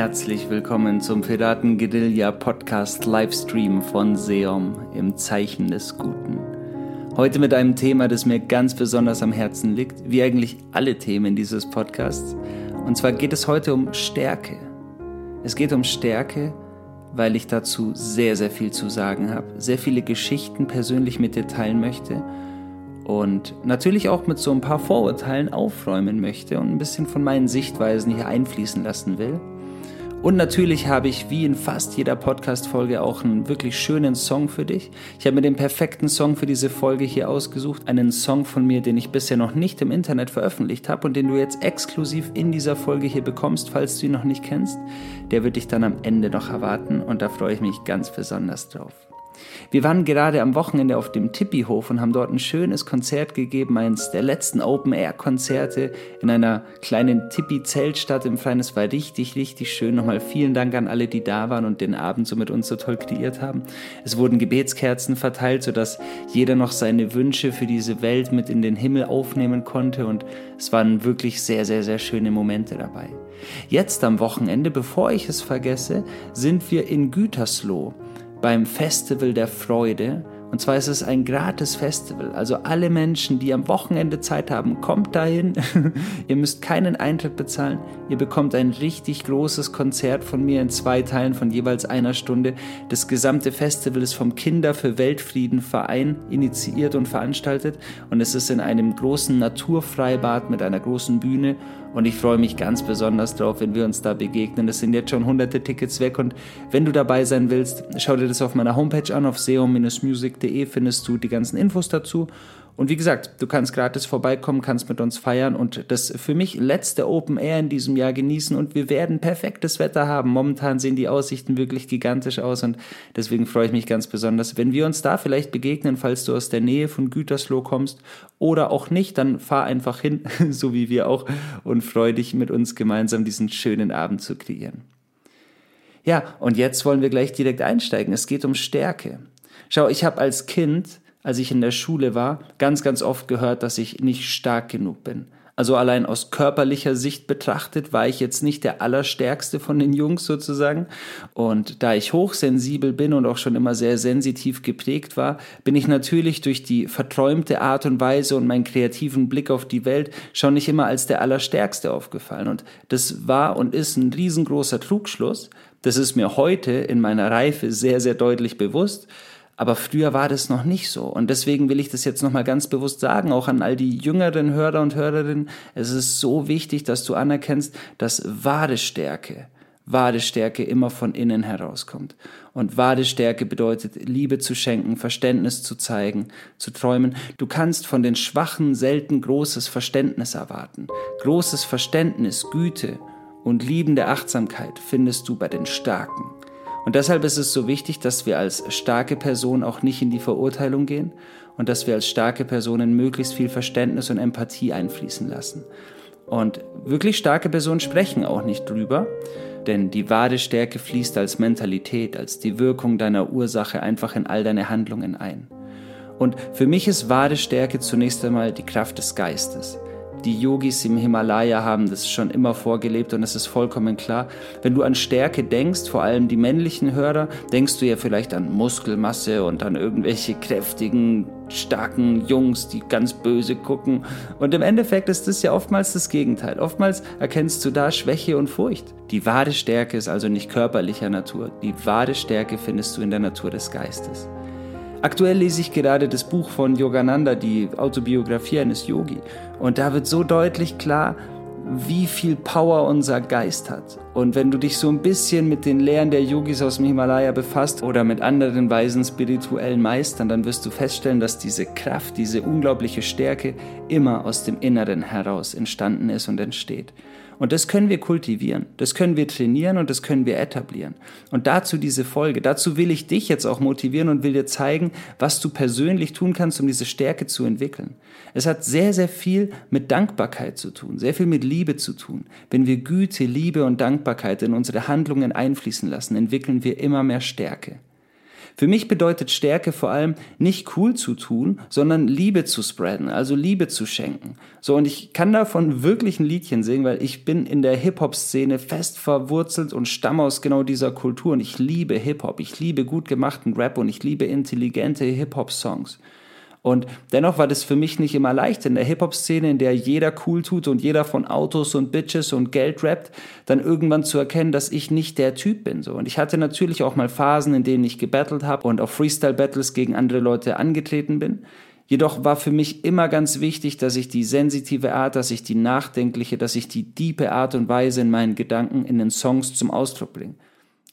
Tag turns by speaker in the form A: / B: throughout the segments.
A: Herzlich willkommen zum Piraten Guerilla Podcast Livestream von Seom im Zeichen des Guten. Heute mit einem Thema, das mir ganz besonders am Herzen liegt, wie eigentlich alle Themen dieses Podcasts. Und zwar geht es heute um Stärke. Es geht um Stärke, weil ich dazu sehr, sehr viel zu sagen habe, sehr viele Geschichten persönlich mit dir teilen möchte und natürlich auch mit so ein paar Vorurteilen aufräumen möchte und ein bisschen von meinen Sichtweisen hier einfließen lassen will. Und natürlich habe ich wie in fast jeder Podcast-Folge auch einen wirklich schönen Song für dich. Ich habe mir den perfekten Song für diese Folge hier ausgesucht. Einen Song von mir, den ich bisher noch nicht im Internet veröffentlicht habe und den du jetzt exklusiv in dieser Folge hier bekommst, falls du ihn noch nicht kennst. Der wird dich dann am Ende noch erwarten und da freue ich mich ganz besonders drauf. Wir waren gerade am Wochenende auf dem Tippihof und haben dort ein schönes Konzert gegeben, eines der letzten Open-Air-Konzerte in einer kleinen Tippi-Zeltstadt im Freien. Es war richtig, richtig schön. Nochmal vielen Dank an alle, die da waren und den Abend so mit uns so toll kreiert haben. Es wurden Gebetskerzen verteilt, sodass jeder noch seine Wünsche für diese Welt mit in den Himmel aufnehmen konnte und es waren wirklich sehr, sehr, sehr schöne Momente dabei. Jetzt am Wochenende, bevor ich es vergesse, sind wir in Gütersloh beim Festival der Freude. Und zwar ist es ein gratis Festival. Also alle Menschen, die am Wochenende Zeit haben, kommt dahin. ihr müsst keinen Eintritt bezahlen. Ihr bekommt ein richtig großes Konzert von mir in zwei Teilen von jeweils einer Stunde. Das gesamte Festival ist vom Kinder für Weltfrieden Verein initiiert und veranstaltet. Und es ist in einem großen Naturfreibad mit einer großen Bühne. Und ich freue mich ganz besonders drauf, wenn wir uns da begegnen. Es sind jetzt schon hunderte Tickets weg und wenn du dabei sein willst, schau dir das auf meiner Homepage an. Auf seum-music.de findest du die ganzen Infos dazu. Und wie gesagt, du kannst gratis vorbeikommen, kannst mit uns feiern und das für mich letzte Open Air in diesem Jahr genießen und wir werden perfektes Wetter haben. Momentan sehen die Aussichten wirklich gigantisch aus und deswegen freue ich mich ganz besonders, wenn wir uns da vielleicht begegnen, falls du aus der Nähe von Gütersloh kommst oder auch nicht, dann fahr einfach hin, so wie wir auch und freue dich mit uns gemeinsam diesen schönen Abend zu kreieren. Ja, und jetzt wollen wir gleich direkt einsteigen. Es geht um Stärke. Schau, ich habe als Kind als ich in der Schule war, ganz, ganz oft gehört, dass ich nicht stark genug bin. Also allein aus körperlicher Sicht betrachtet war ich jetzt nicht der allerstärkste von den Jungs sozusagen. Und da ich hochsensibel bin und auch schon immer sehr sensitiv geprägt war, bin ich natürlich durch die verträumte Art und Weise und meinen kreativen Blick auf die Welt schon nicht immer als der allerstärkste aufgefallen. Und das war und ist ein riesengroßer Trugschluss. Das ist mir heute in meiner Reife sehr, sehr deutlich bewusst. Aber früher war das noch nicht so. Und deswegen will ich das jetzt nochmal ganz bewusst sagen, auch an all die jüngeren Hörer und Hörerinnen. Es ist so wichtig, dass du anerkennst, dass wahre Stärke, wahre Stärke immer von innen herauskommt. Und wahre Stärke bedeutet, Liebe zu schenken, Verständnis zu zeigen, zu träumen. Du kannst von den Schwachen selten großes Verständnis erwarten. Großes Verständnis, Güte und liebende Achtsamkeit findest du bei den Starken. Und deshalb ist es so wichtig, dass wir als starke Person auch nicht in die Verurteilung gehen und dass wir als starke Personen möglichst viel Verständnis und Empathie einfließen lassen. Und wirklich starke Personen sprechen auch nicht drüber, denn die wahre Stärke fließt als Mentalität, als die Wirkung deiner Ursache einfach in all deine Handlungen ein. Und für mich ist wahre Stärke zunächst einmal die Kraft des Geistes. Die Yogis im Himalaya haben das schon immer vorgelebt und es ist vollkommen klar. Wenn du an Stärke denkst, vor allem die männlichen Hörer, denkst du ja vielleicht an Muskelmasse und an irgendwelche kräftigen, starken Jungs, die ganz böse gucken. Und im Endeffekt ist das ja oftmals das Gegenteil. Oftmals erkennst du da Schwäche und Furcht. Die wahre Stärke ist also nicht körperlicher Natur. Die wahre Stärke findest du in der Natur des Geistes. Aktuell lese ich gerade das Buch von Yogananda, die Autobiografie eines Yogi. Und da wird so deutlich klar, wie viel Power unser Geist hat. Und wenn du dich so ein bisschen mit den Lehren der Yogis aus dem Himalaya befasst oder mit anderen weisen spirituellen Meistern, dann wirst du feststellen, dass diese Kraft, diese unglaubliche Stärke immer aus dem Inneren heraus entstanden ist und entsteht. Und das können wir kultivieren, das können wir trainieren und das können wir etablieren. Und dazu diese Folge, dazu will ich dich jetzt auch motivieren und will dir zeigen, was du persönlich tun kannst, um diese Stärke zu entwickeln. Es hat sehr, sehr viel mit Dankbarkeit zu tun, sehr viel mit Liebe zu tun. Wenn wir Güte, Liebe und Dankbarkeit in unsere Handlungen einfließen lassen, entwickeln wir immer mehr Stärke. Für mich bedeutet Stärke vor allem nicht cool zu tun, sondern Liebe zu spreaden, also Liebe zu schenken. So, und ich kann davon wirklich ein Liedchen singen, weil ich bin in der Hip-Hop-Szene fest verwurzelt und stamme aus genau dieser Kultur und ich liebe Hip-Hop, ich liebe gut gemachten Rap und ich liebe intelligente Hip-Hop-Songs. Und dennoch war das für mich nicht immer leicht in der Hip-Hop-Szene, in der jeder cool tut und jeder von Autos und Bitches und Geld rappt, dann irgendwann zu erkennen, dass ich nicht der Typ bin. So. Und ich hatte natürlich auch mal Phasen, in denen ich gebettelt habe und auf Freestyle-Battles gegen andere Leute angetreten bin. Jedoch war für mich immer ganz wichtig, dass ich die sensitive Art, dass ich die nachdenkliche, dass ich die diepe Art und Weise in meinen Gedanken in den Songs zum Ausdruck bringe.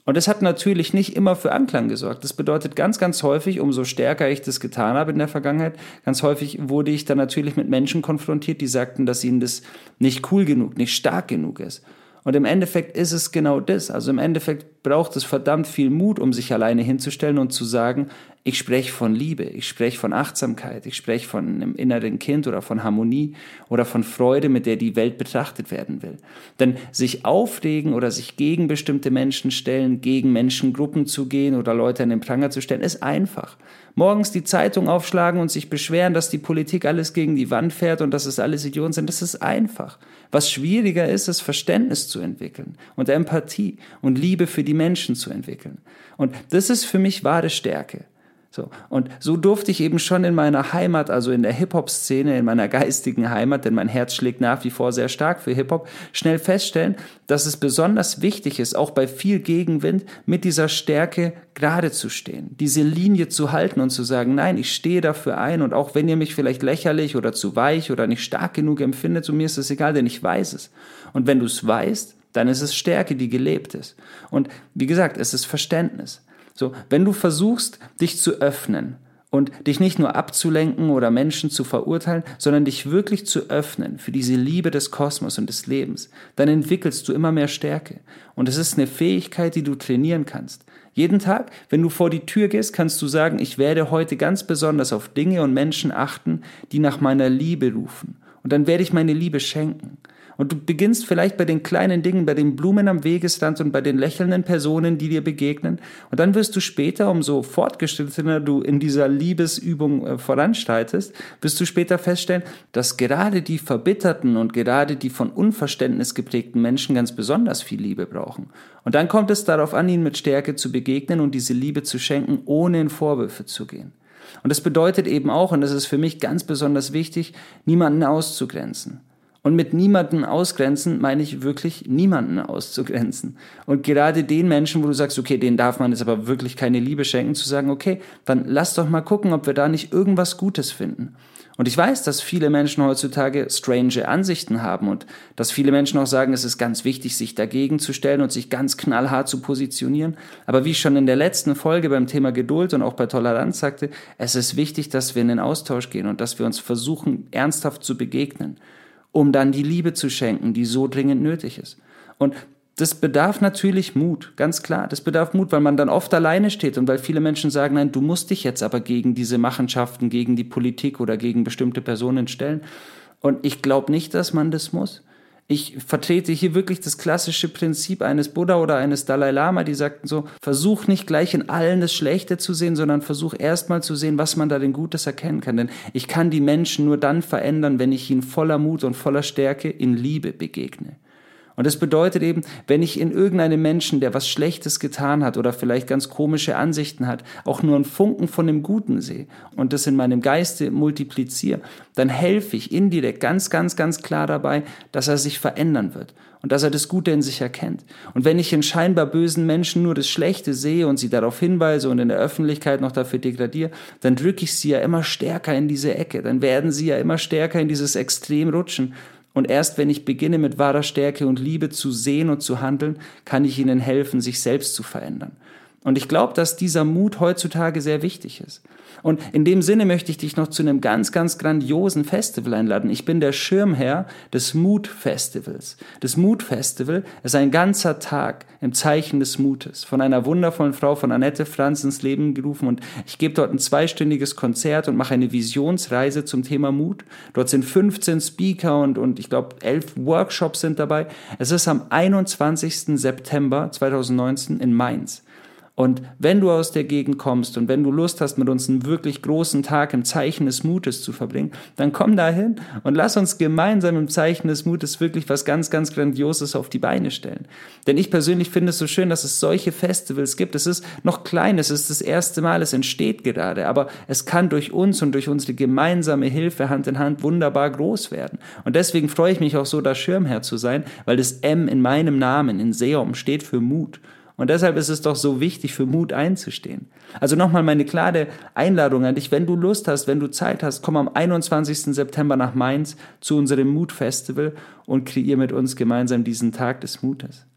A: Und das hat natürlich nicht immer für Anklang gesorgt. Das bedeutet ganz, ganz häufig, umso stärker ich das getan habe in der Vergangenheit, ganz häufig wurde ich dann natürlich mit Menschen konfrontiert, die sagten, dass ihnen das nicht cool genug, nicht stark genug ist. Und im Endeffekt ist es genau das. Also im Endeffekt braucht es verdammt viel Mut, um sich alleine hinzustellen und zu sagen, ich spreche von Liebe, ich spreche von Achtsamkeit, ich spreche von einem inneren Kind oder von Harmonie oder von Freude, mit der die Welt betrachtet werden will. Denn sich aufregen oder sich gegen bestimmte Menschen stellen, gegen Menschengruppen zu gehen oder Leute an den Pranger zu stellen, ist einfach morgens die Zeitung aufschlagen und sich beschweren, dass die Politik alles gegen die Wand fährt und dass es alles Idioten sind, das ist einfach. Was schwieriger ist, ist Verständnis zu entwickeln und Empathie und Liebe für die Menschen zu entwickeln. Und das ist für mich wahre Stärke. So. Und so durfte ich eben schon in meiner Heimat, also in der Hip-Hop-Szene, in meiner geistigen Heimat, denn mein Herz schlägt nach wie vor sehr stark für Hip-Hop, schnell feststellen, dass es besonders wichtig ist, auch bei viel Gegenwind, mit dieser Stärke gerade zu stehen, diese Linie zu halten und zu sagen, nein, ich stehe dafür ein und auch wenn ihr mich vielleicht lächerlich oder zu weich oder nicht stark genug empfindet, so mir ist es egal, denn ich weiß es. Und wenn du es weißt, dann ist es Stärke, die gelebt ist. Und wie gesagt, es ist Verständnis. So, wenn du versuchst, dich zu öffnen und dich nicht nur abzulenken oder Menschen zu verurteilen, sondern dich wirklich zu öffnen für diese Liebe des Kosmos und des Lebens, dann entwickelst du immer mehr Stärke. Und es ist eine Fähigkeit, die du trainieren kannst. Jeden Tag, wenn du vor die Tür gehst, kannst du sagen, ich werde heute ganz besonders auf Dinge und Menschen achten, die nach meiner Liebe rufen. Und dann werde ich meine Liebe schenken. Und du beginnst vielleicht bei den kleinen Dingen, bei den Blumen am Wegesrand und bei den lächelnden Personen, die dir begegnen. Und dann wirst du später, umso fortgeschrittener du in dieser Liebesübung äh, voranschreitest, wirst du später feststellen, dass gerade die verbitterten und gerade die von Unverständnis geprägten Menschen ganz besonders viel Liebe brauchen. Und dann kommt es darauf an, ihnen mit Stärke zu begegnen und diese Liebe zu schenken, ohne in Vorwürfe zu gehen. Und das bedeutet eben auch, und das ist für mich ganz besonders wichtig, niemanden auszugrenzen. Und mit niemanden ausgrenzen meine ich wirklich niemanden auszugrenzen. Und gerade den Menschen, wo du sagst, okay, denen darf man jetzt aber wirklich keine Liebe schenken, zu sagen, okay, dann lass doch mal gucken, ob wir da nicht irgendwas Gutes finden. Und ich weiß, dass viele Menschen heutzutage strange Ansichten haben und dass viele Menschen auch sagen, es ist ganz wichtig, sich dagegen zu stellen und sich ganz knallhart zu positionieren. Aber wie ich schon in der letzten Folge beim Thema Geduld und auch bei Toleranz sagte, es ist wichtig, dass wir in den Austausch gehen und dass wir uns versuchen, ernsthaft zu begegnen um dann die Liebe zu schenken, die so dringend nötig ist. Und das bedarf natürlich Mut, ganz klar. Das bedarf Mut, weil man dann oft alleine steht und weil viele Menschen sagen, nein, du musst dich jetzt aber gegen diese Machenschaften, gegen die Politik oder gegen bestimmte Personen stellen. Und ich glaube nicht, dass man das muss. Ich vertrete hier wirklich das klassische Prinzip eines Buddha oder eines Dalai Lama, die sagten so, versuch nicht gleich in allen das Schlechte zu sehen, sondern versuch erstmal zu sehen, was man da denn Gutes erkennen kann. Denn ich kann die Menschen nur dann verändern, wenn ich ihnen voller Mut und voller Stärke in Liebe begegne. Und das bedeutet eben, wenn ich in irgendeinem Menschen, der was Schlechtes getan hat oder vielleicht ganz komische Ansichten hat, auch nur einen Funken von dem Guten sehe und das in meinem Geiste multipliziere, dann helfe ich indirekt ganz, ganz, ganz klar dabei, dass er sich verändern wird und dass er das Gute in sich erkennt. Und wenn ich in scheinbar bösen Menschen nur das Schlechte sehe und sie darauf hinweise und in der Öffentlichkeit noch dafür degradiere, dann drücke ich sie ja immer stärker in diese Ecke, dann werden sie ja immer stärker in dieses Extrem rutschen und erst wenn ich beginne mit wahrer Stärke und Liebe zu sehen und zu handeln, kann ich ihnen helfen, sich selbst zu verändern. Und ich glaube, dass dieser Mut heutzutage sehr wichtig ist. Und in dem Sinne möchte ich dich noch zu einem ganz, ganz grandiosen Festival einladen. Ich bin der Schirmherr des Mut Festivals. Das Mut Festival ist ein ganzer Tag im Zeichen des Mutes von einer wundervollen Frau von Annette Franz ins Leben gerufen und ich gebe dort ein zweistündiges Konzert und mache eine Visionsreise zum Thema Mut. Dort sind 15 Speaker und, und ich glaube elf Workshops sind dabei. Es ist am 21. September 2019 in Mainz. Und wenn du aus der Gegend kommst und wenn du Lust hast, mit uns einen wirklich großen Tag im Zeichen des Mutes zu verbringen, dann komm dahin und lass uns gemeinsam im Zeichen des Mutes wirklich was ganz, ganz Grandioses auf die Beine stellen. Denn ich persönlich finde es so schön, dass es solche Festivals gibt. Es ist noch klein, es ist das erste Mal, es entsteht gerade, aber es kann durch uns und durch unsere gemeinsame Hilfe Hand in Hand wunderbar groß werden. Und deswegen freue ich mich auch so, da Schirmherr zu sein, weil das M in meinem Namen, in Seom, steht für Mut. Und deshalb ist es doch so wichtig, für Mut einzustehen. Also nochmal meine klare Einladung an dich, wenn du Lust hast, wenn du Zeit hast, komm am 21. September nach Mainz zu unserem Mut-Festival und kreier mit uns gemeinsam diesen Tag des Mutes.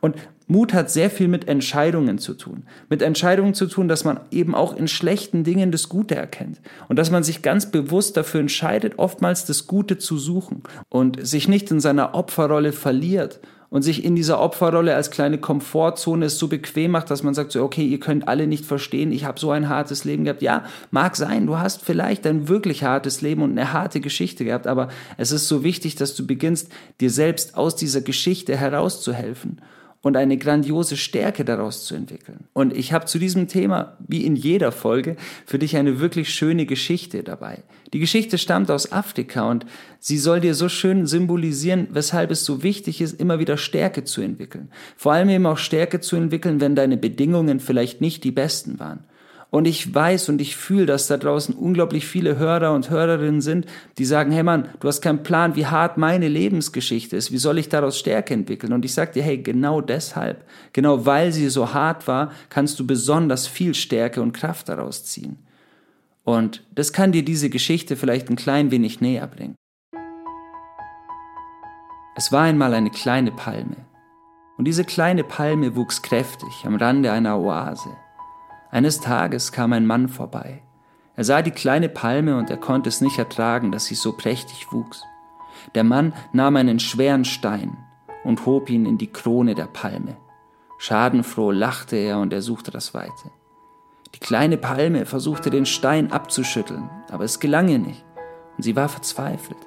A: Und Mut hat sehr viel mit Entscheidungen zu tun. Mit Entscheidungen zu tun, dass man eben auch in schlechten Dingen das Gute erkennt. Und dass man sich ganz bewusst dafür entscheidet, oftmals das Gute zu suchen und sich nicht in seiner Opferrolle verliert und sich in dieser Opferrolle als kleine Komfortzone es so bequem macht, dass man sagt so, okay, ihr könnt alle nicht verstehen, ich habe so ein hartes Leben gehabt. Ja, mag sein, du hast vielleicht ein wirklich hartes Leben und eine harte Geschichte gehabt, aber es ist so wichtig, dass du beginnst, dir selbst aus dieser Geschichte herauszuhelfen und eine grandiose Stärke daraus zu entwickeln. Und ich habe zu diesem Thema, wie in jeder Folge, für dich eine wirklich schöne Geschichte dabei. Die Geschichte stammt aus Afrika und sie soll dir so schön symbolisieren, weshalb es so wichtig ist, immer wieder Stärke zu entwickeln. Vor allem eben auch Stärke zu entwickeln, wenn deine Bedingungen vielleicht nicht die besten waren. Und ich weiß und ich fühle, dass da draußen unglaublich viele Hörer und Hörerinnen sind, die sagen, hey Mann, du hast keinen Plan, wie hart meine Lebensgeschichte ist. Wie soll ich daraus Stärke entwickeln? Und ich sage dir, hey, genau deshalb, genau weil sie so hart war, kannst du besonders viel Stärke und Kraft daraus ziehen. Und das kann dir diese Geschichte vielleicht ein klein wenig näher bringen. Es war einmal eine kleine Palme. Und diese kleine Palme wuchs kräftig am Rande einer Oase. Eines Tages kam ein Mann vorbei. Er sah die kleine Palme und er konnte es nicht ertragen, dass sie so prächtig wuchs. Der Mann nahm einen schweren Stein und hob ihn in die Krone der Palme. Schadenfroh lachte er und er suchte das Weite. Die kleine Palme versuchte den Stein abzuschütteln, aber es gelang ihr nicht, und sie war verzweifelt.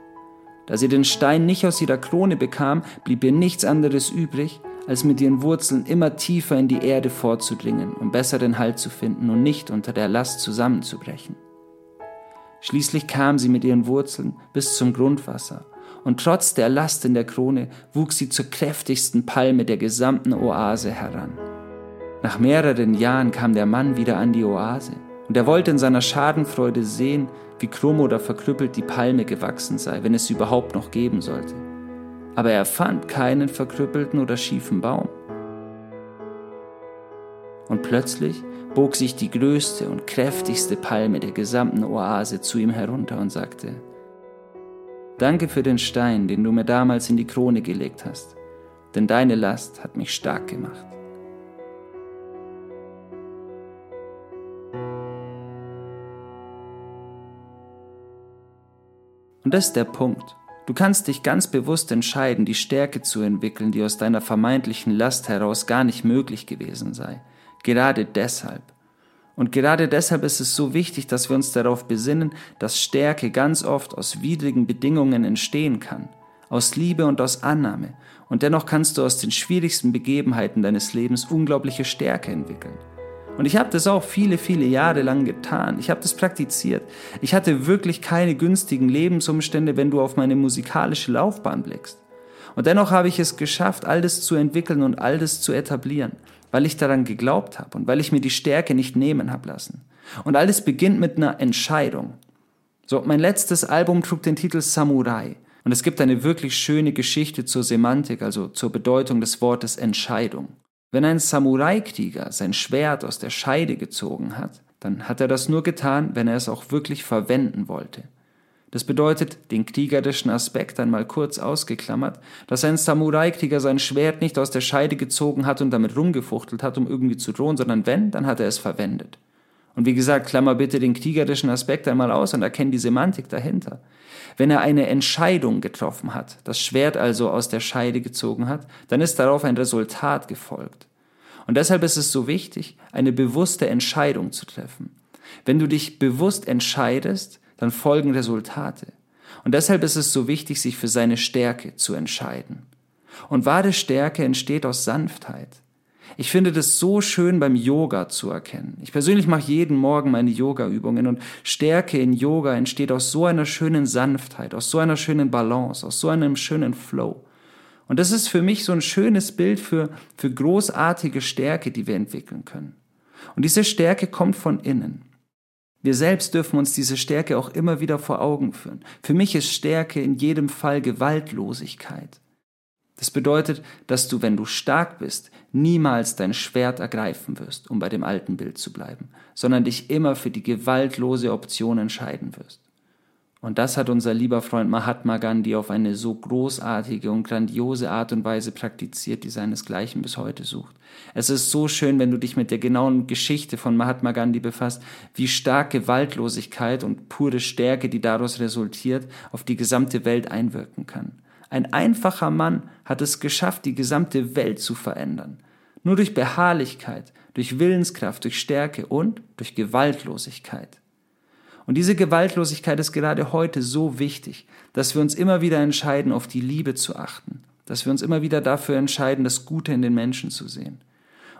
A: Da sie den Stein nicht aus ihrer Krone bekam, blieb ihr nichts anderes übrig, als mit ihren Wurzeln immer tiefer in die Erde vorzudringen, um besseren Halt zu finden und nicht unter der Last zusammenzubrechen. Schließlich kam sie mit ihren Wurzeln bis zum Grundwasser, und trotz der Last in der Krone wuchs sie zur kräftigsten Palme der gesamten Oase heran. Nach mehreren Jahren kam der Mann wieder an die Oase, und er wollte in seiner Schadenfreude sehen, wie krumm oder verkrüppelt die Palme gewachsen sei, wenn es sie überhaupt noch geben sollte aber er fand keinen verkrüppelten oder schiefen Baum. Und plötzlich bog sich die größte und kräftigste Palme der gesamten Oase zu ihm herunter und sagte, Danke für den Stein, den du mir damals in die Krone gelegt hast, denn deine Last hat mich stark gemacht. Und das ist der Punkt. Du kannst dich ganz bewusst entscheiden, die Stärke zu entwickeln, die aus deiner vermeintlichen Last heraus gar nicht möglich gewesen sei. Gerade deshalb. Und gerade deshalb ist es so wichtig, dass wir uns darauf besinnen, dass Stärke ganz oft aus widrigen Bedingungen entstehen kann, aus Liebe und aus Annahme. Und dennoch kannst du aus den schwierigsten Begebenheiten deines Lebens unglaubliche Stärke entwickeln. Und ich habe das auch viele, viele Jahre lang getan. Ich habe das praktiziert. Ich hatte wirklich keine günstigen Lebensumstände, wenn du auf meine musikalische Laufbahn blickst. Und dennoch habe ich es geschafft, all das zu entwickeln und all das zu etablieren, weil ich daran geglaubt habe und weil ich mir die Stärke nicht nehmen habe lassen. Und alles beginnt mit einer Entscheidung. So, mein letztes Album trug den Titel Samurai. Und es gibt eine wirklich schöne Geschichte zur Semantik, also zur Bedeutung des Wortes Entscheidung. Wenn ein Samurai-Krieger sein Schwert aus der Scheide gezogen hat, dann hat er das nur getan, wenn er es auch wirklich verwenden wollte. Das bedeutet, den kriegerischen Aspekt einmal kurz ausgeklammert, dass ein Samurai-Krieger sein Schwert nicht aus der Scheide gezogen hat und damit rumgefuchtelt hat, um irgendwie zu drohen, sondern wenn, dann hat er es verwendet. Und wie gesagt, klammer bitte den kriegerischen Aspekt einmal aus und erkenn die Semantik dahinter. Wenn er eine Entscheidung getroffen hat, das Schwert also aus der Scheide gezogen hat, dann ist darauf ein Resultat gefolgt. Und deshalb ist es so wichtig, eine bewusste Entscheidung zu treffen. Wenn du dich bewusst entscheidest, dann folgen Resultate. Und deshalb ist es so wichtig, sich für seine Stärke zu entscheiden. Und wahre Stärke entsteht aus Sanftheit. Ich finde das so schön beim Yoga zu erkennen. Ich persönlich mache jeden Morgen meine Yoga-Übungen und Stärke in Yoga entsteht aus so einer schönen Sanftheit, aus so einer schönen Balance, aus so einem schönen Flow. Und das ist für mich so ein schönes Bild für, für großartige Stärke, die wir entwickeln können. Und diese Stärke kommt von innen. Wir selbst dürfen uns diese Stärke auch immer wieder vor Augen führen. Für mich ist Stärke in jedem Fall Gewaltlosigkeit. Das bedeutet, dass du, wenn du stark bist, niemals dein Schwert ergreifen wirst, um bei dem alten Bild zu bleiben, sondern dich immer für die gewaltlose Option entscheiden wirst. Und das hat unser lieber Freund Mahatma Gandhi auf eine so großartige und grandiose Art und Weise praktiziert, die seinesgleichen bis heute sucht. Es ist so schön, wenn du dich mit der genauen Geschichte von Mahatma Gandhi befasst, wie stark Gewaltlosigkeit und pure Stärke, die daraus resultiert, auf die gesamte Welt einwirken kann. Ein einfacher Mann hat es geschafft, die gesamte Welt zu verändern. Nur durch Beharrlichkeit, durch Willenskraft, durch Stärke und durch Gewaltlosigkeit. Und diese Gewaltlosigkeit ist gerade heute so wichtig, dass wir uns immer wieder entscheiden, auf die Liebe zu achten, dass wir uns immer wieder dafür entscheiden, das Gute in den Menschen zu sehen.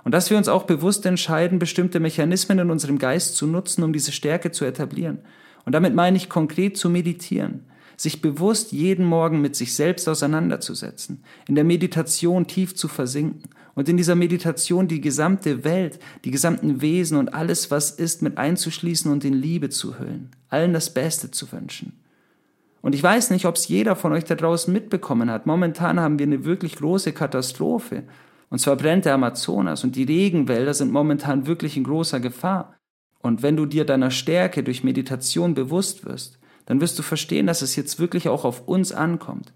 A: Und dass wir uns auch bewusst entscheiden, bestimmte Mechanismen in unserem Geist zu nutzen, um diese Stärke zu etablieren. Und damit meine ich konkret zu meditieren, sich bewusst jeden Morgen mit sich selbst auseinanderzusetzen, in der Meditation tief zu versinken und in dieser Meditation die gesamte Welt, die gesamten Wesen und alles, was ist, mit einzuschließen und in Liebe zu hüllen, allen das Beste zu wünschen. Und ich weiß nicht, ob es jeder von euch da draußen mitbekommen hat. Momentan haben wir eine wirklich große Katastrophe. Und zwar brennt der Amazonas und die Regenwälder sind momentan wirklich in großer Gefahr. Und wenn du dir deiner Stärke durch Meditation bewusst wirst, dann wirst du verstehen, dass es jetzt wirklich auch auf uns ankommt.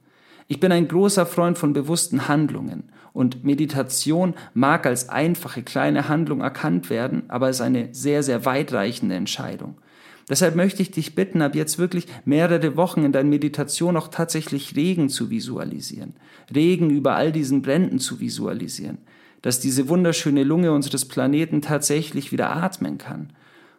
A: Ich bin ein großer Freund von bewussten Handlungen und Meditation mag als einfache kleine Handlung erkannt werden, aber ist eine sehr, sehr weitreichende Entscheidung. Deshalb möchte ich dich bitten, ab jetzt wirklich mehrere Wochen in deiner Meditation auch tatsächlich Regen zu visualisieren. Regen über all diesen Bränden zu visualisieren. Dass diese wunderschöne Lunge unseres Planeten tatsächlich wieder atmen kann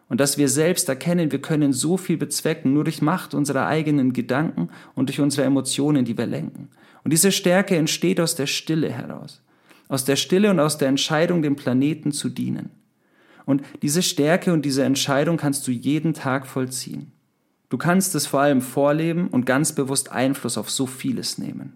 A: und dass wir selbst erkennen, wir können so viel bezwecken, nur durch Macht unserer eigenen Gedanken und durch unsere Emotionen, die wir lenken. Und diese Stärke entsteht aus der Stille heraus. Aus der Stille und aus der Entscheidung, dem Planeten zu dienen. Und diese Stärke und diese Entscheidung kannst du jeden Tag vollziehen. Du kannst es vor allem vorleben und ganz bewusst Einfluss auf so vieles nehmen.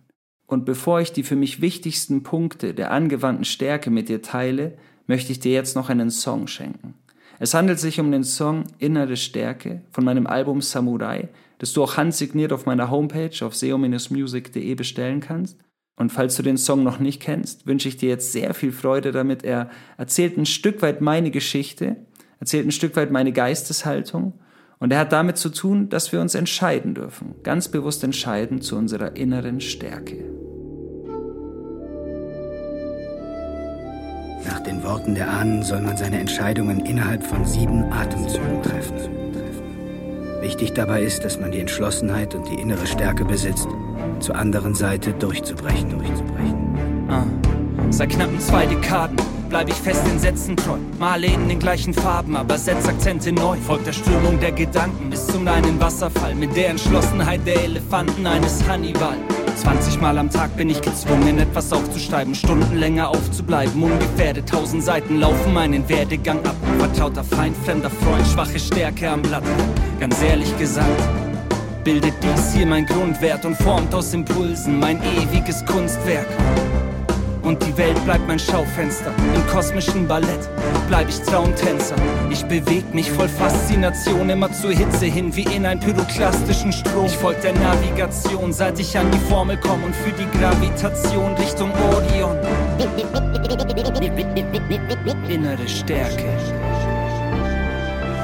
A: Und bevor ich die für mich wichtigsten Punkte der angewandten Stärke mit dir teile, möchte ich dir jetzt noch einen Song schenken. Es handelt sich um den Song Innere Stärke von meinem Album Samurai, das du auch handsigniert auf meiner Homepage auf seo-music.de bestellen kannst. Und falls du den Song noch nicht kennst, wünsche ich dir jetzt sehr viel Freude damit. Er erzählt ein Stück weit meine Geschichte, erzählt ein Stück weit meine Geisteshaltung und er hat damit zu tun, dass wir uns entscheiden dürfen, ganz bewusst entscheiden zu unserer inneren Stärke.
B: Nach den Worten der Ahnen soll man seine Entscheidungen innerhalb von sieben Atemzügen treffen. Wichtig dabei ist, dass man die Entschlossenheit und die innere Stärke besitzt, zur anderen Seite durchzubrechen. durchzubrechen.
C: Ah. Seit knappen zwei Dekaden bleib ich fest in Sätzen treu. Male in den gleichen Farben, aber setz Akzente neu. Folgt der Strömung der Gedanken bis zum einen Wasserfall. Mit der Entschlossenheit der Elefanten eines Hannibal. 20 Mal am Tag bin ich gezwungen, etwas aufzuschreiben, Stunden länger aufzubleiben. Ungefährde tausend Seiten laufen meinen Werdegang ab. Vertrauter Feind, fremder Freund, schwache Stärke am Blatt. Ganz ehrlich gesagt, bildet dies hier mein Grundwert und formt aus Impulsen mein ewiges Kunstwerk und die Welt bleibt mein Schaufenster. Im kosmischen Ballett bleib ich Traumtänzer. Ich beweg mich voll Faszination immer zur Hitze hin wie in einen pyroklastischen Strom. Ich folg der Navigation, seit ich an die Formel komme und für die Gravitation Richtung Orion. Innere Stärke.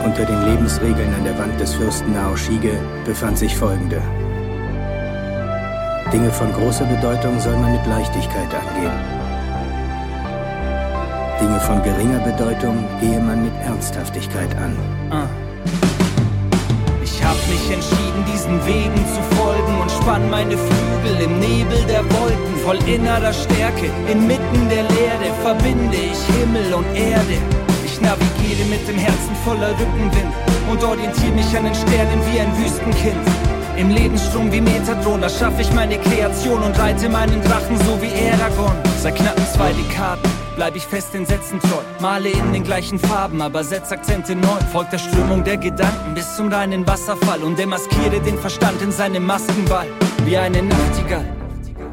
B: Unter den Lebensregeln an der Wand des Fürsten Naoshige befand sich folgende. Dinge von großer Bedeutung soll man mit Leichtigkeit angehen. Dinge von geringer Bedeutung gehe man mit Ernsthaftigkeit an. Ah.
C: Ich hab mich entschieden, diesen Wegen zu folgen und spann meine Flügel im Nebel der Wolken. Voll innerer Stärke, inmitten der Leere verbinde ich Himmel und Erde. Ich navigiere mit dem Herzen voller Rückenwind und orientiere mich an den Sternen wie ein Wüstenkind. Im Lebensstrom wie Metadron, da schaff ich meine Kreation und reite meinen Drachen so wie Eragon. Seit knappen zwei Dekaden bleib ich fest in Sätzen treu. Male in den gleichen Farben, aber setz Akzente neu. Folgt der Strömung der Gedanken bis zum reinen Wasserfall und demaskiere den Verstand in seinem Maskenball. Wie eine Nachtigall.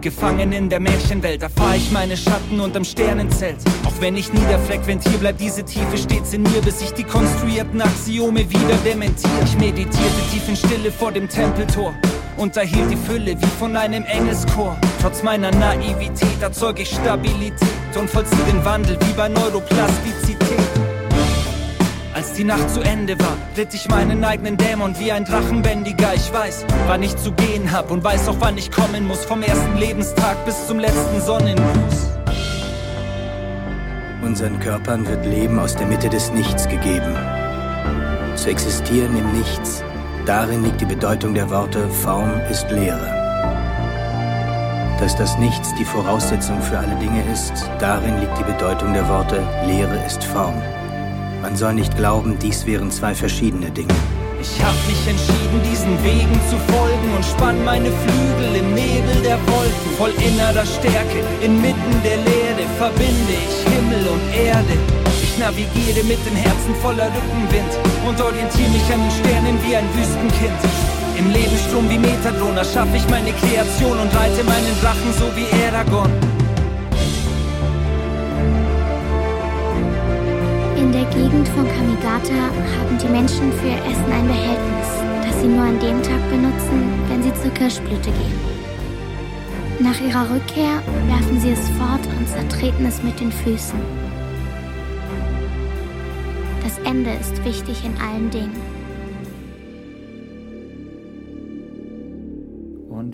C: Gefangen in der Märchenwelt, erfahr ich meine Schatten unterm Sternenzelt. Auch wenn ich niederfrequentiere, bleibt diese Tiefe stets in mir, bis ich die konstruierten Axiome wieder dementiere. Ich meditierte tief in Stille vor dem Tempeltor unterhielt die Fülle wie von einem Engelschor. Trotz meiner Naivität erzeuge ich Stabilität und vollziehe den Wandel wie bei Neuroplastizität. Als die Nacht zu Ende war, ritt ich meinen eigenen Dämon wie ein Drachenbändiger. Ich weiß, wann ich zu gehen hab und weiß auch, wann ich kommen muss. Vom ersten Lebenstag bis zum letzten Sonnengruß.
B: Unseren Körpern wird Leben aus der Mitte des Nichts gegeben. Zu existieren im Nichts Darin liegt die Bedeutung der Worte Form ist Lehre. Dass das Nichts die Voraussetzung für alle Dinge ist, darin liegt die Bedeutung der Worte Lehre ist Form. Man soll nicht glauben, dies wären zwei verschiedene Dinge.
C: Ich hab mich entschieden, diesen Wegen zu folgen und spann meine Flügel im Nebel der Wolken. Voll innerer Stärke, inmitten der Leere verbinde ich Himmel und Erde. Ich navigiere mit dem Herzen voller Rückenwind und orientiere mich an den Sternen wie ein Wüstenkind. Im Lebensstrom wie Metadron erschaffe ich meine Kreation und reite meinen Drachen so wie Eragon.
D: In der Gegend von Kamigata haben die Menschen für ihr Essen ein Behältnis, das sie nur an dem Tag benutzen, wenn sie zur Kirschblüte gehen. Nach ihrer Rückkehr werfen sie es fort und zertreten es mit den Füßen. Das Ende ist wichtig in allen Dingen.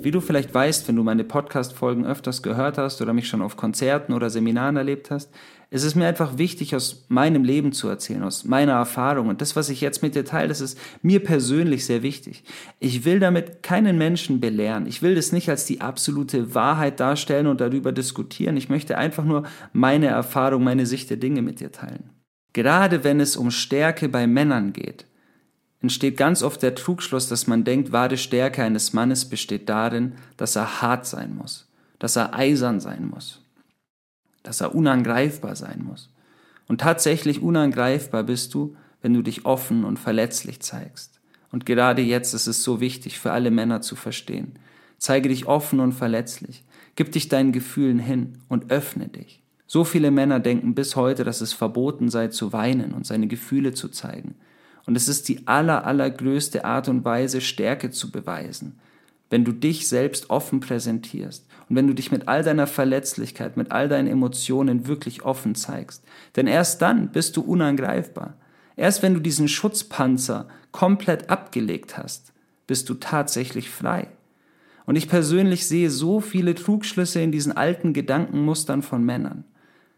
A: Wie du vielleicht weißt, wenn du meine Podcast-Folgen öfters gehört hast oder mich schon auf Konzerten oder Seminaren erlebt hast, ist es mir einfach wichtig, aus meinem Leben zu erzählen, aus meiner Erfahrung. Und das, was ich jetzt mit dir teile, das ist mir persönlich sehr wichtig. Ich will damit keinen Menschen belehren. Ich will das nicht als die absolute Wahrheit darstellen und darüber diskutieren. Ich möchte einfach nur meine Erfahrung, meine Sicht der Dinge mit dir teilen. Gerade wenn es um Stärke bei Männern geht, entsteht ganz oft der Trugschluss, dass man denkt, wahre Stärke eines Mannes besteht darin, dass er hart sein muss, dass er eisern sein muss, dass er unangreifbar sein muss. Und tatsächlich unangreifbar bist du, wenn du dich offen und verletzlich zeigst. Und gerade jetzt ist es so wichtig für alle Männer zu verstehen. Zeige dich offen und verletzlich. Gib dich deinen Gefühlen hin und öffne dich. So viele Männer denken bis heute, dass es verboten sei zu weinen und seine Gefühle zu zeigen. Und es ist die aller, allergrößte Art und Weise, Stärke zu beweisen, wenn du dich selbst offen präsentierst und wenn du dich mit all deiner Verletzlichkeit, mit all deinen Emotionen wirklich offen zeigst. Denn erst dann bist du unangreifbar. Erst wenn du diesen Schutzpanzer komplett abgelegt hast, bist du tatsächlich frei. Und ich persönlich sehe so viele Trugschlüsse in diesen alten Gedankenmustern von Männern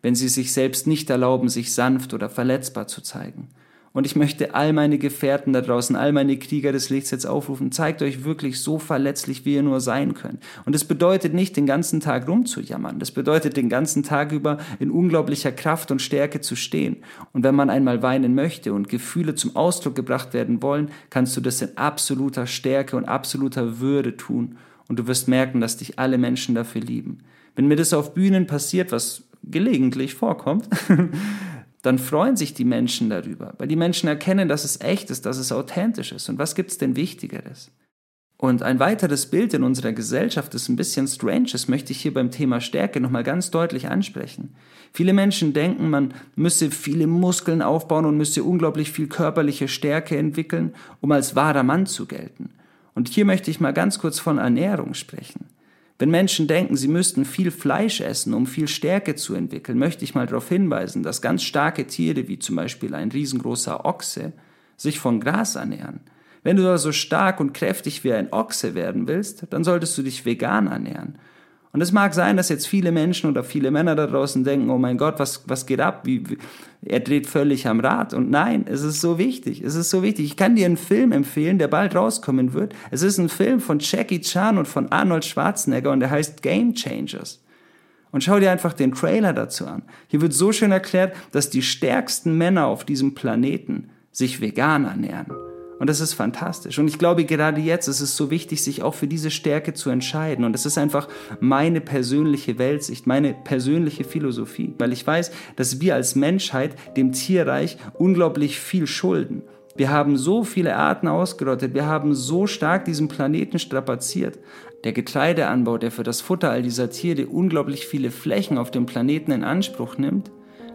A: wenn sie sich selbst nicht erlauben, sich sanft oder verletzbar zu zeigen. Und ich möchte all meine Gefährten da draußen, all meine Krieger des Lichts jetzt aufrufen, zeigt euch wirklich so verletzlich, wie ihr nur sein könnt. Und es bedeutet nicht, den ganzen Tag rumzujammern. Das bedeutet, den ganzen Tag über in unglaublicher Kraft und Stärke zu stehen. Und wenn man einmal weinen möchte und Gefühle zum Ausdruck gebracht werden wollen, kannst du das in absoluter Stärke und absoluter Würde tun. Und du wirst merken, dass dich alle Menschen dafür lieben. Wenn mir das auf Bühnen passiert, was gelegentlich vorkommt, dann freuen sich die Menschen darüber, weil die Menschen erkennen, dass es echt ist, dass es authentisch ist. Und was gibt es denn Wichtigeres? Und ein weiteres Bild in unserer Gesellschaft, das ein bisschen strange ist, möchte ich hier beim Thema Stärke nochmal ganz deutlich ansprechen. Viele Menschen denken, man müsse viele Muskeln aufbauen und müsse unglaublich viel körperliche Stärke entwickeln, um als wahrer Mann zu gelten. Und hier möchte ich mal ganz kurz von Ernährung sprechen. Wenn Menschen denken, sie müssten viel Fleisch essen, um viel Stärke zu entwickeln, möchte ich mal darauf hinweisen, dass ganz starke Tiere wie zum Beispiel ein riesengroßer Ochse sich von Gras ernähren. Wenn du also stark und kräftig wie ein Ochse werden willst, dann solltest du dich vegan ernähren. Und es mag sein, dass jetzt viele Menschen oder viele Männer da draußen denken, oh mein Gott, was, was geht ab? Wie, wie, er dreht völlig am Rad. Und nein, es ist so wichtig. Es ist so wichtig. Ich kann dir einen Film empfehlen, der bald rauskommen wird. Es ist ein Film von Jackie Chan und von Arnold Schwarzenegger und der heißt Game Changers. Und schau dir einfach den Trailer dazu an. Hier wird so schön erklärt, dass die stärksten Männer auf diesem Planeten sich vegan ernähren. Und das ist fantastisch. Und ich glaube, gerade jetzt ist es so wichtig, sich auch für diese Stärke zu entscheiden. Und es ist einfach meine persönliche Weltsicht, meine persönliche Philosophie, weil ich weiß, dass wir als Menschheit dem Tierreich unglaublich viel schulden. Wir haben so viele Arten ausgerottet, wir haben so stark diesen Planeten strapaziert. Der Getreideanbau, der für das Futter all dieser Tiere unglaublich viele Flächen auf dem Planeten in Anspruch nimmt,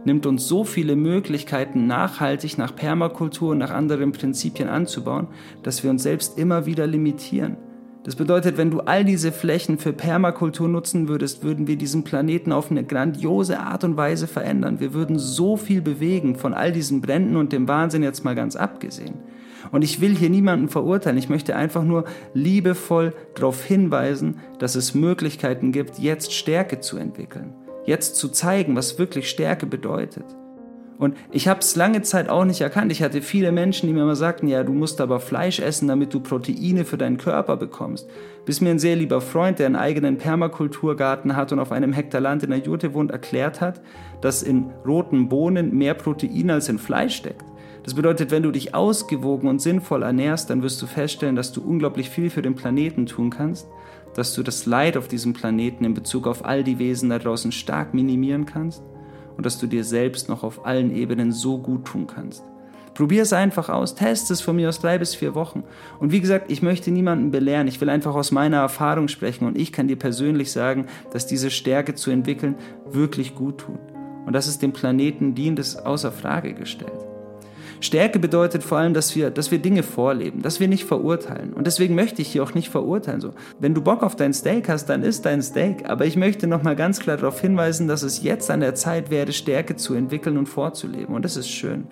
A: nimmt uns so viele Möglichkeiten, nachhaltig nach Permakultur und nach anderen Prinzipien anzubauen, dass wir uns selbst immer wieder limitieren. Das bedeutet, wenn du all diese Flächen für Permakultur nutzen würdest, würden wir diesen Planeten auf eine grandiose Art und Weise verändern. Wir würden so viel bewegen, von all diesen Bränden und dem Wahnsinn jetzt mal ganz abgesehen. Und ich will hier niemanden verurteilen, ich möchte einfach nur liebevoll darauf hinweisen, dass es Möglichkeiten gibt, jetzt Stärke zu entwickeln jetzt zu zeigen, was wirklich Stärke bedeutet. Und ich habe es lange Zeit auch nicht erkannt. Ich hatte viele Menschen, die mir immer sagten, ja, du musst aber Fleisch essen, damit du Proteine für deinen Körper bekommst. Bis mir ein sehr lieber Freund, der einen eigenen Permakulturgarten hat und auf einem Hektar Land in der Jute wohnt, erklärt hat, dass in roten Bohnen mehr Protein als in Fleisch steckt. Das bedeutet, wenn du dich ausgewogen und sinnvoll ernährst, dann wirst du feststellen, dass du unglaublich viel für den Planeten tun kannst dass du das Leid auf diesem Planeten in Bezug auf all die Wesen da draußen stark minimieren kannst und dass du dir selbst noch auf allen Ebenen so gut tun kannst. Probier es einfach aus, test es von mir aus drei bis vier Wochen. Und wie gesagt, ich möchte niemanden belehren, ich will einfach aus meiner Erfahrung sprechen und ich kann dir persönlich sagen, dass diese Stärke zu entwickeln wirklich gut tut. Und dass es dem Planeten dient, ist außer Frage gestellt. Stärke bedeutet vor allem, dass wir, dass wir Dinge vorleben, dass wir nicht verurteilen. Und deswegen möchte ich hier auch nicht verurteilen. So, wenn du Bock auf dein Steak hast, dann isst dein Steak. Aber ich möchte nochmal ganz klar darauf hinweisen, dass es jetzt an der Zeit wäre, Stärke zu entwickeln und vorzuleben. Und das ist schön.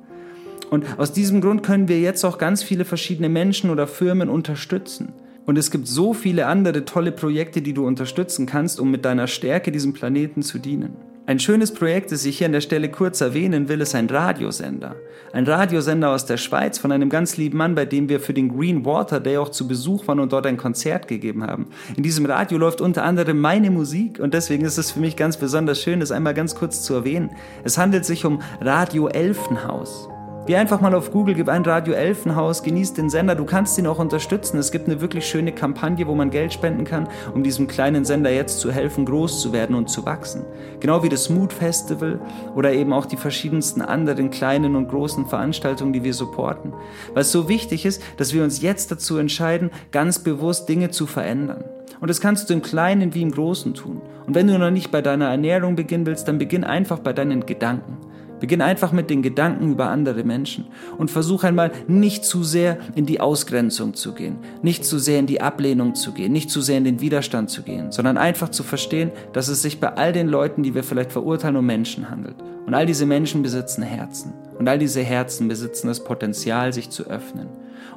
A: Und aus diesem Grund können wir jetzt auch ganz viele verschiedene Menschen oder Firmen unterstützen. Und es gibt so viele andere tolle Projekte, die du unterstützen kannst, um mit deiner Stärke diesem Planeten zu dienen. Ein schönes Projekt, das ich hier an der Stelle kurz erwähnen will, ist ein Radiosender. Ein Radiosender aus der Schweiz von einem ganz lieben Mann, bei dem wir für den Green Water Day auch zu Besuch waren und dort ein Konzert gegeben haben. In diesem Radio läuft unter anderem meine Musik und deswegen ist es für mich ganz besonders schön, das einmal ganz kurz zu erwähnen. Es handelt sich um Radio Elfenhaus. Geh einfach mal auf Google, gib ein Radio Elfenhaus, genieß den Sender, du kannst ihn auch unterstützen. Es gibt eine wirklich schöne Kampagne, wo man Geld spenden kann, um diesem kleinen Sender jetzt zu helfen, groß zu werden und zu wachsen. Genau wie das Mood Festival oder eben auch die verschiedensten anderen kleinen und großen Veranstaltungen, die wir supporten. Weil es so wichtig ist, dass wir uns jetzt dazu entscheiden, ganz bewusst Dinge zu verändern. Und das kannst du im Kleinen wie im Großen tun. Und wenn du noch nicht bei deiner Ernährung beginnen willst, dann beginn einfach bei deinen Gedanken. Beginn einfach mit den Gedanken über andere Menschen und versuch einmal nicht zu sehr in die Ausgrenzung zu gehen, nicht zu sehr in die Ablehnung zu gehen, nicht zu sehr in den Widerstand zu gehen, sondern einfach zu verstehen, dass es sich bei all den Leuten, die wir vielleicht verurteilen, um Menschen handelt. Und all diese Menschen besitzen Herzen. Und all diese Herzen besitzen das Potenzial, sich zu öffnen.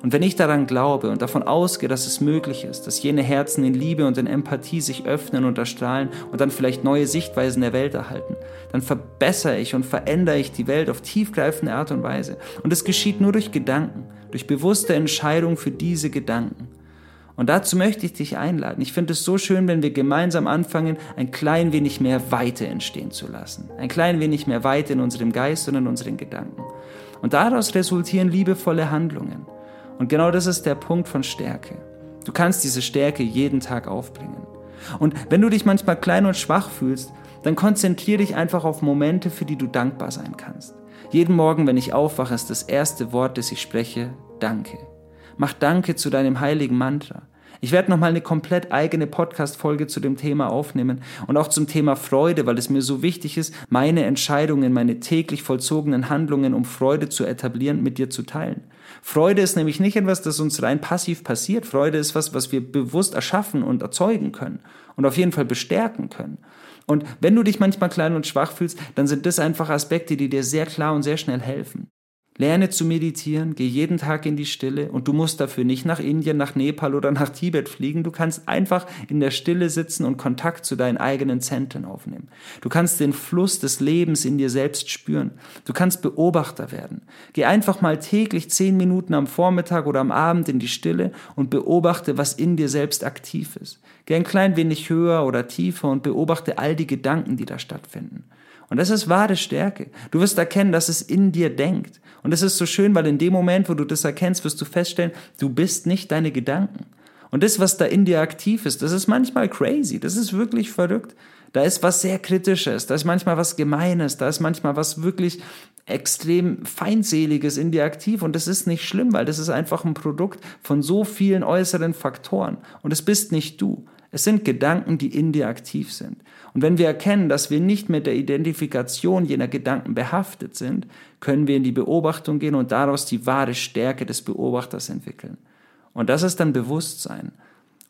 A: Und wenn ich daran glaube und davon ausgehe, dass es möglich ist, dass jene Herzen in Liebe und in Empathie sich öffnen und erstrahlen und dann vielleicht neue Sichtweisen der Welt erhalten, dann verbessere ich und verändere ich die Welt auf tiefgreifende Art und Weise. Und es geschieht nur durch Gedanken, durch bewusste Entscheidung für diese Gedanken. Und dazu möchte ich dich einladen. Ich finde es so schön, wenn wir gemeinsam anfangen, ein klein wenig mehr Weite entstehen zu lassen. Ein klein wenig mehr Weite in unserem Geist und in unseren Gedanken. Und daraus resultieren liebevolle Handlungen. Und genau das ist der Punkt von Stärke. Du kannst diese Stärke jeden Tag aufbringen. Und wenn du dich manchmal klein und schwach fühlst, dann konzentriere dich einfach auf Momente, für die du dankbar sein kannst. Jeden Morgen, wenn ich aufwache, ist das erste Wort, das ich spreche, Danke. Mach Danke zu deinem heiligen Mantra. Ich werde nochmal eine komplett eigene Podcast-Folge zu dem Thema aufnehmen und auch zum Thema Freude, weil es mir so wichtig ist, meine Entscheidungen, meine täglich vollzogenen Handlungen, um Freude zu etablieren, mit dir zu teilen. Freude ist nämlich nicht etwas, das uns rein passiv passiert. Freude ist was, was wir bewusst erschaffen und erzeugen können und auf jeden Fall bestärken können. Und wenn du dich manchmal klein und schwach fühlst, dann sind das einfach Aspekte, die dir sehr klar und sehr schnell helfen. Lerne zu meditieren, geh jeden Tag in die Stille und du musst dafür nicht nach Indien, nach Nepal oder nach Tibet fliegen. Du kannst einfach in der Stille sitzen und Kontakt zu deinen eigenen Zentren aufnehmen. Du kannst den Fluss des Lebens in dir selbst spüren. Du kannst Beobachter werden. Geh einfach mal täglich zehn Minuten am Vormittag oder am Abend in die Stille und beobachte, was in dir selbst aktiv ist. Geh ein klein wenig höher oder tiefer und beobachte all die Gedanken, die da stattfinden. Und das ist wahre Stärke. Du wirst erkennen, dass es in dir denkt. Und es ist so schön, weil in dem Moment, wo du das erkennst, wirst du feststellen, du bist nicht deine Gedanken. Und das, was da in dir aktiv ist, das ist manchmal crazy, das ist wirklich verrückt. Da ist was sehr Kritisches, da ist manchmal was Gemeines, da ist manchmal was wirklich extrem Feindseliges in dir aktiv und das ist nicht schlimm, weil das ist einfach ein Produkt von so vielen äußeren Faktoren und es bist nicht du. Es sind Gedanken, die in dir aktiv sind. Und wenn wir erkennen, dass wir nicht mit der Identifikation jener Gedanken behaftet sind, können wir in die Beobachtung gehen und daraus die wahre Stärke des Beobachters entwickeln. Und das ist dann Bewusstsein.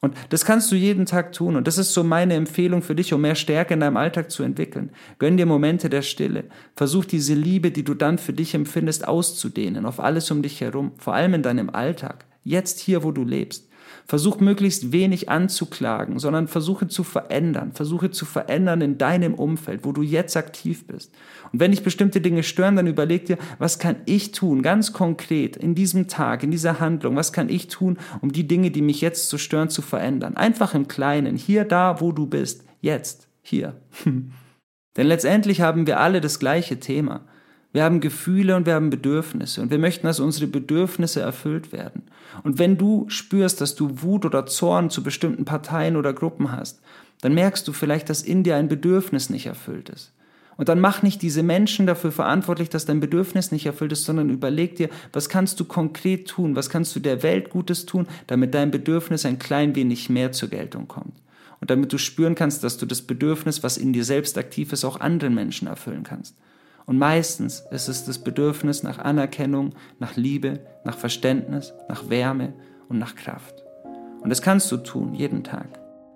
A: Und das kannst du jeden Tag tun. Und das ist so meine Empfehlung für dich, um mehr Stärke in deinem Alltag zu entwickeln. Gönn dir Momente der Stille. Versuch diese Liebe, die du dann für dich empfindest, auszudehnen auf alles um dich herum, vor allem in deinem Alltag. Jetzt hier, wo du lebst. Versuch möglichst wenig anzuklagen, sondern versuche zu verändern. Versuche zu verändern in deinem Umfeld, wo du jetzt aktiv bist. Und wenn dich bestimmte Dinge stören, dann überleg dir, was kann ich tun, ganz konkret, in diesem Tag, in dieser Handlung, was kann ich tun, um die Dinge, die mich jetzt so stören, zu verändern. Einfach im Kleinen, hier, da, wo du bist, jetzt, hier. Denn letztendlich haben wir alle das gleiche Thema. Wir haben Gefühle und wir haben Bedürfnisse und wir möchten, dass unsere Bedürfnisse erfüllt werden. Und wenn du spürst, dass du Wut oder Zorn zu bestimmten Parteien oder Gruppen hast, dann merkst du vielleicht, dass in dir ein Bedürfnis nicht erfüllt ist. Und dann mach nicht diese Menschen dafür verantwortlich, dass dein Bedürfnis nicht erfüllt ist, sondern überleg dir, was kannst du konkret tun, was kannst du der Welt Gutes tun, damit dein Bedürfnis ein klein wenig mehr zur Geltung kommt. Und damit du spüren kannst, dass du das Bedürfnis, was in dir selbst aktiv ist, auch anderen Menschen erfüllen kannst. Und meistens ist es das Bedürfnis nach Anerkennung, nach Liebe, nach Verständnis, nach Wärme und nach Kraft. Und das kannst du tun, jeden Tag.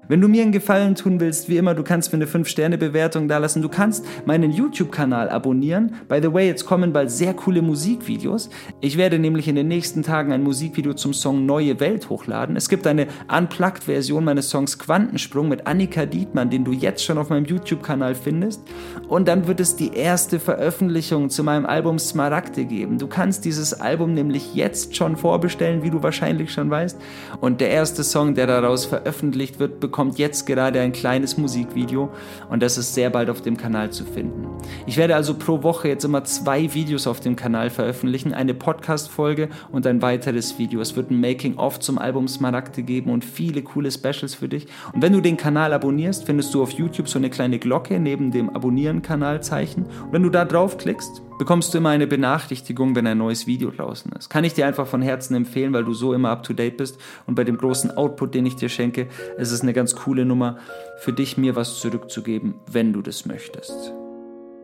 A: Wenn du mir einen Gefallen tun willst, wie immer, du kannst mir eine 5-Sterne-Bewertung dalassen. Du kannst meinen YouTube-Kanal abonnieren. By the way, jetzt kommen bald sehr coole Musikvideos. Ich werde nämlich in den nächsten Tagen ein Musikvideo zum Song Neue Welt hochladen. Es gibt eine Unplugged-Version meines Songs Quantensprung mit Annika Dietmann, den du jetzt schon auf meinem YouTube-Kanal findest. Und dann wird es die erste Veröffentlichung zu meinem Album Smaragde geben. Du kannst dieses Album nämlich jetzt schon vorbestellen, wie du wahrscheinlich schon weißt. Und der erste Song, der daraus veröffentlicht wird, bekommt jetzt gerade ein kleines Musikvideo und das ist sehr bald auf dem Kanal zu finden. Ich werde also pro Woche jetzt immer zwei Videos auf dem Kanal veröffentlichen, eine Podcast-Folge und ein weiteres Video. Es wird ein Making-of zum Album Smaragde geben und viele coole Specials für dich. Und wenn du den Kanal abonnierst, findest du auf YouTube so eine kleine Glocke neben dem Abonnieren-Kanalzeichen. Und wenn du da draufklickst, bekommst du immer eine Benachrichtigung, wenn ein neues Video draußen ist. Kann ich dir einfach von Herzen empfehlen, weil du so immer up to date bist und bei dem großen Output, den ich dir schenke, ist es eine ganz coole Nummer für dich, mir was zurückzugeben, wenn du das möchtest.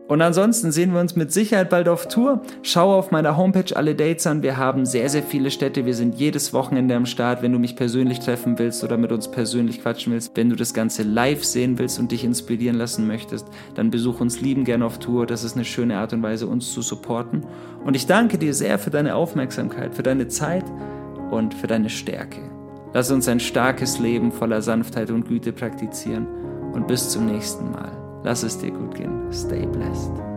A: Und ansonsten sehen wir uns mit Sicherheit bald auf Tour. Schau auf meiner Homepage alle Dates an. Wir haben sehr, sehr viele Städte. Wir sind jedes Wochenende am Start. Wenn du mich persönlich treffen willst oder mit uns persönlich quatschen willst, wenn du das Ganze live sehen willst und dich inspirieren lassen möchtest, dann besuch uns lieben gerne auf Tour. Das ist eine schöne Art und Weise, uns zu supporten. Und ich danke dir sehr für deine Aufmerksamkeit, für deine Zeit und für deine Stärke. Lass uns ein starkes Leben voller Sanftheit und Güte praktizieren und bis zum nächsten Mal. Lass es dir gut gehen. Stay blessed.